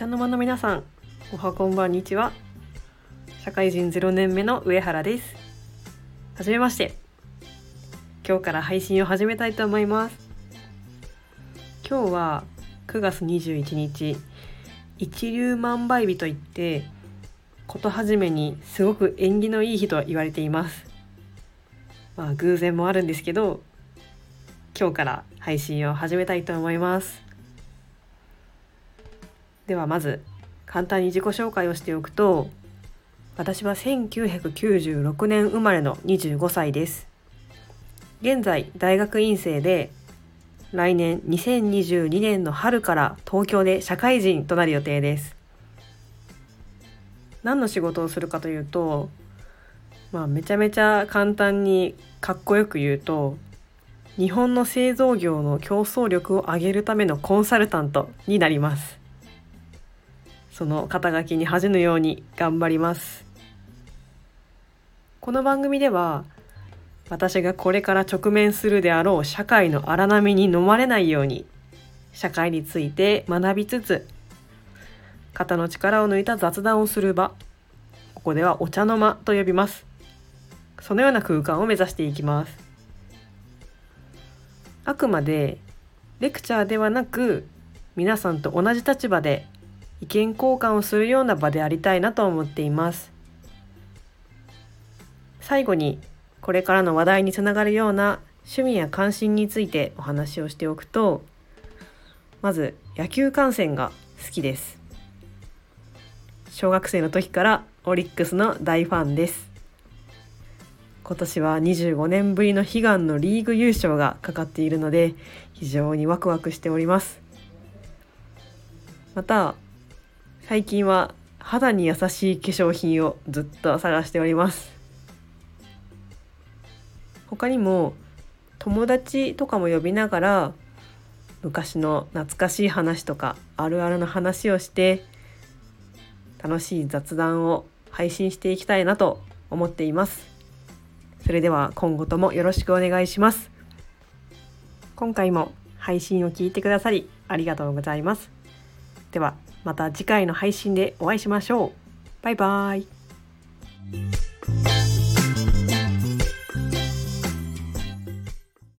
茶の間の皆さんおはこんばんにちは。社会人0年目の上原です。はめまして。今日から配信を始めたいと思います。今日は9月21日一粒万倍日といってこと始めにすごく縁起のいい日と言われています。まあ偶然もあるんですけど今日から配信を始めたいと思います。ではまず簡単に自己紹介をしておくと私は1996年生まれの25歳です。現在大学院生で来年2022年の春から東京で社会人となる予定です。何の仕事をするかというとまあめちゃめちゃ簡単にかっこよく言うと日本の製造業の競争力を上げるためのコンサルタントになります。その肩書きに恥じぬように頑張ります。この番組では私がこれから直面するであろう社会の荒波に飲まれないように社会について学びつつ肩の力を抜いた雑談をする場ここではお茶の間と呼びます。そのような空間を目指していきます。あくまでレクチャーではなく皆さんと同じ立場で意見交換をするような場でありたいなと思っています。最後にこれからの話題につながるような趣味や関心についてお話をしておくとまず野球観戦が好きです。小学生の時からオリックスの大ファンです。今年は25年ぶりの悲願のリーグ優勝がかかっているので非常にワクワクしております。また最近は肌に優しい化粧品をずっと探しております。他にも友達とかも呼びながら昔の懐かしい話とかあるあるの話をして楽しい雑談を配信していきたいなと思っています。それでは今後ともよろしくお願いします。今回も配信を聞いてくださりありがとうございます。ではまた次回の配信でお会いしましょう。バイバイ。